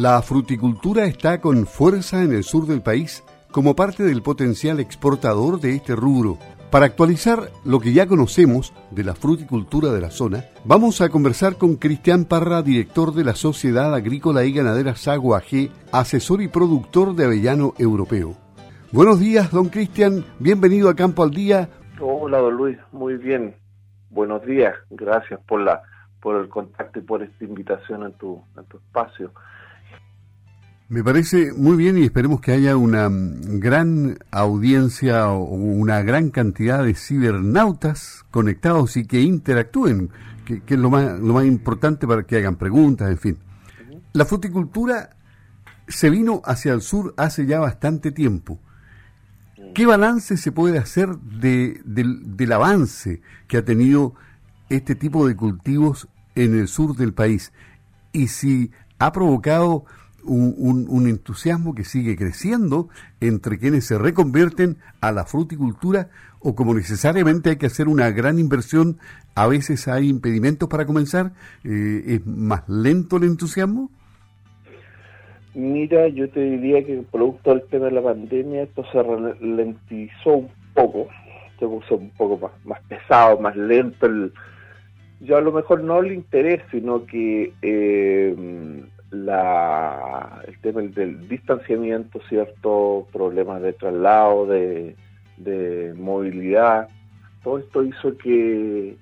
La fruticultura está con fuerza en el sur del país como parte del potencial exportador de este rubro. Para actualizar lo que ya conocemos de la fruticultura de la zona, vamos a conversar con Cristian Parra, director de la Sociedad Agrícola y Ganadera Sago AG, asesor y productor de avellano europeo. Buenos días, don Cristian, bienvenido a Campo al Día. Hola, don Luis, muy bien. Buenos días, gracias por la por el contacto y por esta invitación a tu, a tu espacio. Me parece muy bien y esperemos que haya una gran audiencia o una gran cantidad de cibernautas conectados y que interactúen, que, es lo más, lo más importante para que hagan preguntas, en fin. La fruticultura se vino hacia el sur hace ya bastante tiempo. ¿Qué balance se puede hacer de, del avance que ha tenido este tipo de cultivos en el sur del país? Y si ha provocado un, entusiasmo que sigue creciendo entre quienes se reconvierten a la fruticultura o como necesariamente hay que hacer una gran inversión, a veces hay impedimentos para comenzar, eh, ¿es más lento el entusiasmo? Mira, yo te diría que producto del tema de la pandemia esto se ralentizó un poco, se puso un poco más, pesado, más lento. El, yo a lo mejor no el interés, sino que eh, la, el tema del distanciamiento, ¿cierto? Problemas de traslado, de, movilidad. Todo esto hizo que,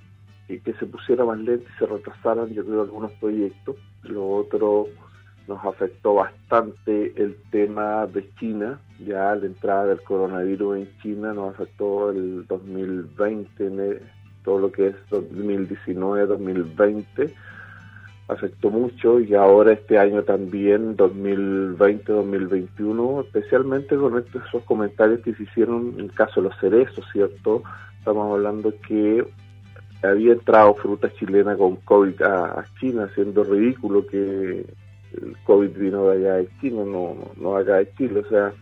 que, se pusiera más lento y se retrasaran, yo creo, algunos proyectos. Lo otro nos afectó bastante el tema de China, ya la entrada del coronavirus en China nos afectó el 2020, todo lo que es 2019, 2020 afectó mucho y ahora este año también, 2020-2021, especialmente con estos, esos comentarios que se hicieron en el caso de los cerezos, ¿cierto? Estamos hablando que había entrado fruta chilena con COVID a, China, siendo ridículo que el COVID vino de allá de China, no, no acá de Chile, o sea,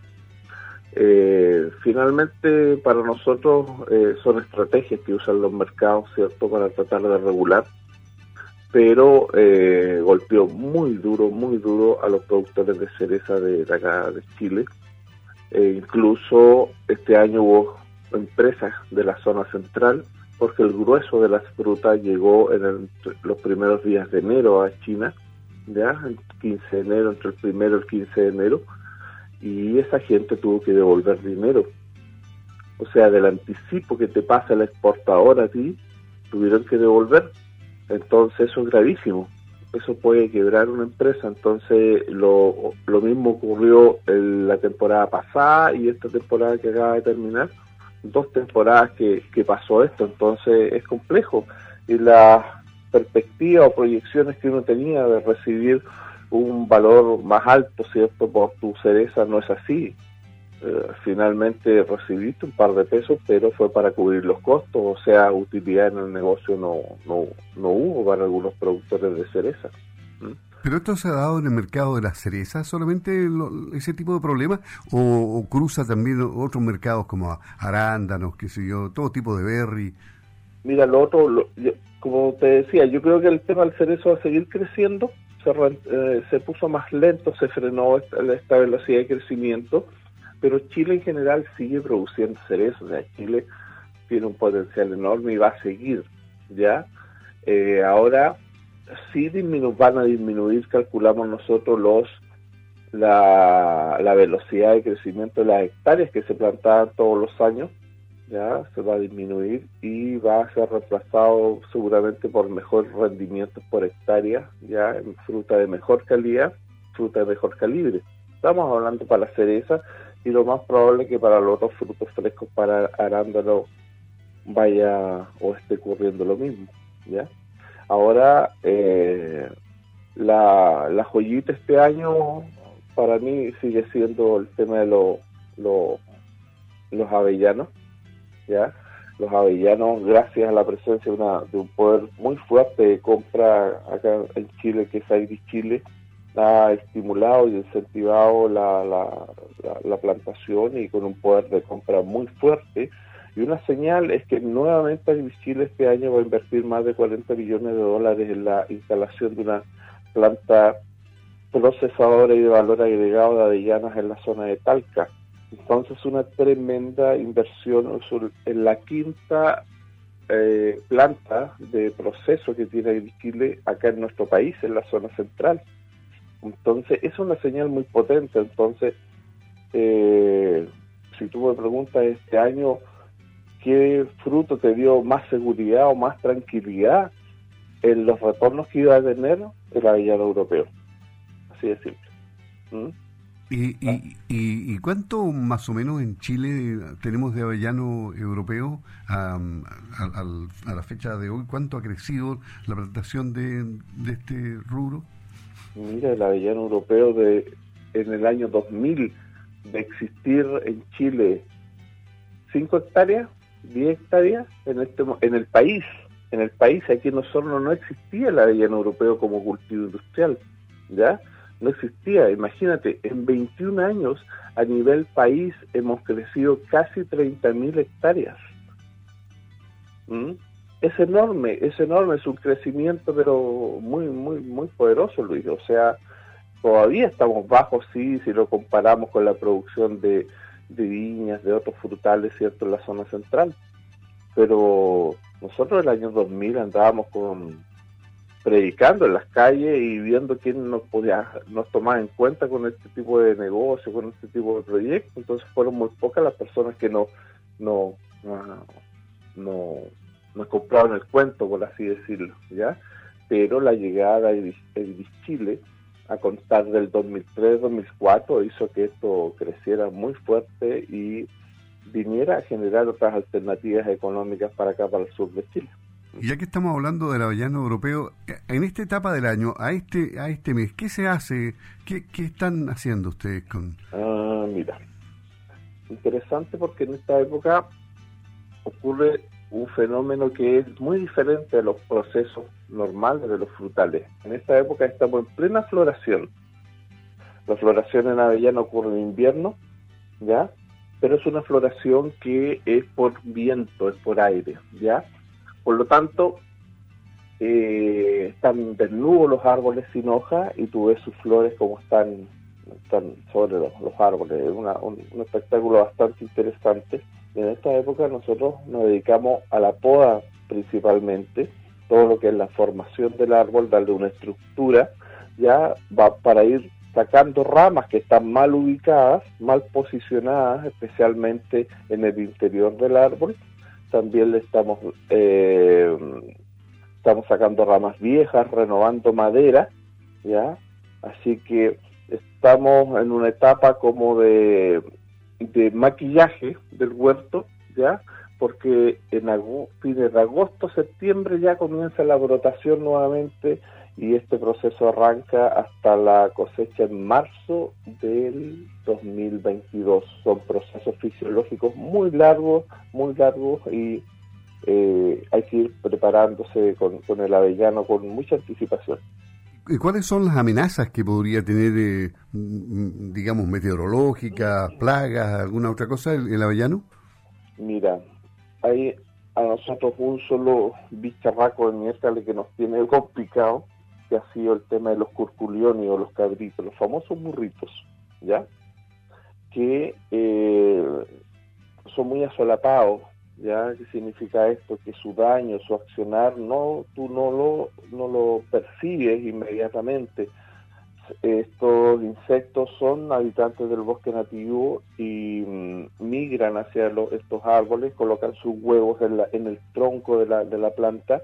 eh, finalmente para nosotros eh, son estrategias que usan los mercados, ¿cierto?, para tratar de regular pero eh, golpeó muy duro, muy duro a los productores de cereza de, acá de Chile. E incluso este año hubo empresas de la zona central, porque el grueso de las frutas llegó en los primeros días de enero a China, ya, el 15 de enero, entre el primero y el 15 de enero, y esa gente tuvo que devolver dinero. O sea, del anticipo que te pasa el exportador a ti, tuvieron que devolver entonces eso es gravísimo. Eso puede quebrar una empresa. Entonces lo, lo mismo ocurrió en la temporada pasada y esta temporada que acaba de terminar. Dos temporadas que, que pasó esto. Entonces es complejo. Y la perspectiva o proyecciones que uno tenía de recibir un valor más alto, ¿cierto?, por tu cereza no es así. Eh, finalmente recibiste un par de pesos, pero fue para cubrir los costos, o sea, utilidad en el negocio no, no, no hubo para algunos productores de cereza. ¿Mm? ¿Pero esto se ha dado en el mercado de las cerezas solamente ese tipo de problemas? O, cruza también otros mercados como arándanos, qué sé yo, todo tipo de berry? Mira, lo otro, como te decía, yo creo que el tema del cerezo va a seguir creciendo, se, eh, se puso más lento, se frenó esta velocidad de crecimiento pero Chile en general sigue produciendo cerezos, o sea, Chile tiene un potencial enorme y va a seguir, ¿ya? Eh, ahora sí van a disminuir, calculamos nosotros, los la, la velocidad de crecimiento de las hectáreas que se plantaban todos los años, ya se va a disminuir y va a ser reemplazado seguramente por mejor rendimiento por hectárea, ya fruta de mejor calidad, fruta de mejor calibre. Estamos hablando para la cereza y lo más probable es que para los otros frutos frescos, para arándano, vaya o esté ocurriendo lo mismo, ¿ya? Ahora, eh, la, la joyita este año para mí sigue siendo el tema de los los avellanos, ¿ya? Los avellanos, gracias a la presencia de, una, de un poder muy fuerte de compra acá en Chile, que es Agri Chile, ha estimulado y incentivado la, la, plantación y con un poder de compra muy fuerte. Y una señal es que nuevamente Chile este año va a invertir más de 40 millones de dólares en la instalación de una planta procesadores y de valor agregado de avellanas en la zona de Talca. Entonces una tremenda inversión en la quinta eh, planta de proceso que tiene Chile acá en nuestro país, en la zona central. Entonces es una señal muy potente. Entonces, eh, si tú me preguntas este año qué fruto te dio más seguridad o más tranquilidad en los retornos que iba a tener el avellano europeo. Así de simple. ¿Mm? ¿Y, y, cuánto más o menos en Chile tenemos de avellano europeo a, la fecha de hoy? ¿Cuánto ha crecido la plantación de este rubro? Mira, el avellano europeo de en el año 2000 de existir en Chile 5 hectáreas, 10 hectáreas en este en el país, en el país aquí en nosotros no existía el avellano europeo como cultivo industrial, ¿ya? no existía. Imagínate, en 21 años a nivel país hemos crecido casi 30.000 hectáreas. ¿Mm? Es enorme, es enorme, es un crecimiento pero muy, muy, muy poderoso, Luis. O sea, todavía estamos bajos, sí, si lo comparamos con la producción de, viñas, de otros frutales, ¿cierto?, en la zona central. Pero nosotros el año 2000 andábamos con predicando en las calles y viendo quién nos podía nos tomaba en cuenta con este tipo de negocio, con este tipo de proyectos. Entonces fueron muy pocas las personas que no no no, nos compraron el cuento, por así decirlo, ¿ya? Pero la llegada de Chile a contar del 2003-2004 hizo que esto creciera muy fuerte y viniera a generar otras alternativas económicas para acá, para el sur de Chile. Ya que estamos hablando del avellano europeo, en esta etapa del año, a este a este mes, ¿qué se hace? ¿Qué, qué están haciendo ustedes con...? Ah, mira, interesante porque en esta época ocurre un fenómeno que es muy diferente a los procesos normales de los frutales. En esta época estamos en plena floración. La floración en avellano ocurre en invierno, ¿ya? Pero es una floración que es por viento, es por aire, ¿ya? Por lo tanto, eh, están desnudos los árboles sin hoja y tú ves sus flores como están, están sobre los, árboles. Es un, espectáculo bastante interesante. En esta época nosotros nos dedicamos a la poda principalmente, todo lo que es la formación del árbol, darle una estructura, ya va para ir sacando ramas que están mal ubicadas, mal posicionadas, especialmente en el interior del árbol, también le estamos, eh, estamos sacando ramas viejas, renovando madera, ¿ya? Así que estamos en una etapa como de, de maquillaje del huerto, ¿ya? Porque en fines de agosto, septiembre ya comienza la brotación nuevamente y este proceso arranca hasta la cosecha en marzo del 2022. Son procesos fisiológicos muy largos, muy largos y eh, hay que ir preparándose con, el avellano con mucha anticipación. ¿Y cuáles son las amenazas que podría tener, eh, digamos, meteorológicas, plagas, alguna otra cosa el, avellano? Mira, hay a nosotros un solo bicharraco de miércoles que nos tiene complicado, que ha sido el tema de los curculiones o los cabritos, los famosos burritos, ¿ya? Que eh, son muy asolapados, ¿ya? ¿Qué significa esto? Que su daño, su accionar, no, tú no lo, no lo percibes inmediatamente. Estos insectos son habitantes del bosque nativo y mm, migran hacia estos árboles, colocan sus huevos en, la, en el tronco de la, de la planta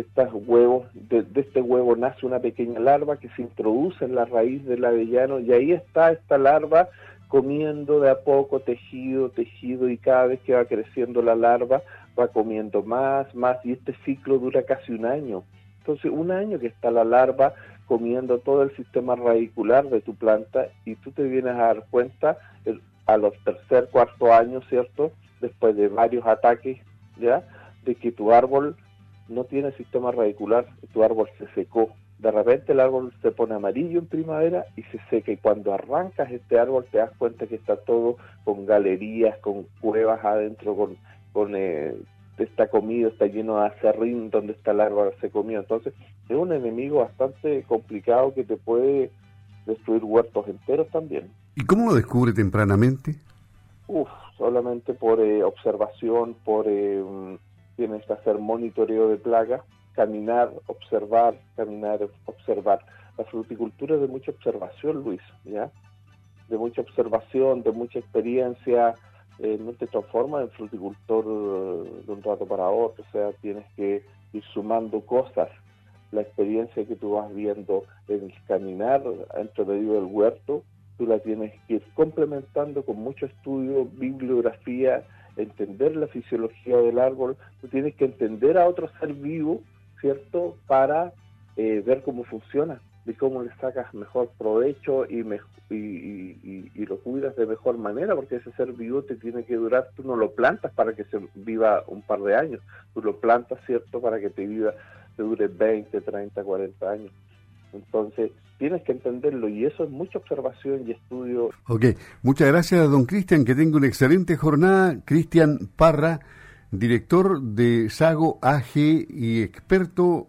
estos huevos, de, este huevo nace una pequeña larva que se introduce en la raíz del avellano y ahí está esta larva comiendo de a poco tejido, tejido y cada vez que va creciendo la larva va comiendo más, más y este ciclo dura casi un año. Entonces un año que está la larva comiendo todo el sistema radicular de tu planta y tú te vienes a dar cuenta a los tercer, cuarto años, ¿cierto? Después de varios ataques, ¿ya? De que tu árbol no tiene sistema radicular, tu árbol se secó. De repente el árbol se pone amarillo en primavera y se seca. Y cuando arrancas este árbol te das cuenta que está todo con galerías, con cuevas adentro, con, con eh, está comido, está lleno de acerrín donde está el árbol se comió. Entonces es un enemigo bastante complicado que te puede destruir huertos enteros también. ¿Y cómo lo descubre tempranamente? Uf, solamente por eh, observación, por eh, mm, tienes que hacer monitoreo de plagas, caminar, observar, caminar, observar. La fruticultura es de mucha observación, Luis, ¿ya? De mucha observación, de mucha experiencia, eh, no te transformas en fruticultor de un rato para otro, o sea, tienes que ir sumando cosas. La experiencia que tú vas viendo en el caminar entre medio del huerto, tú la tienes que ir complementando con mucho estudio, bibliografía, entender la fisiología del árbol, tú tienes que entender a otro ser vivo, ¿cierto?, para eh, ver cómo funciona y cómo le sacas mejor provecho y, y, y, lo cuidas de mejor manera, porque ese ser vivo te tiene que durar, tú no lo plantas para que se viva un par de años, tú lo plantas, ¿cierto?, para que te viva, te dure 20, 30, 40 años. Entonces, tienes que entenderlo y eso es mucha observación y estudio. Ok, muchas gracias, don Cristian, que tenga una excelente jornada. Cristian Parra, director de Sago AG y experto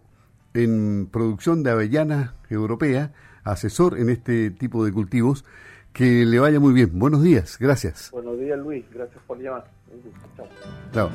en producción de avellana europea, asesor en este tipo de cultivos. Que le vaya muy bien. Buenos días, gracias. Buenos días, Luis. Gracias por llamar. Chao.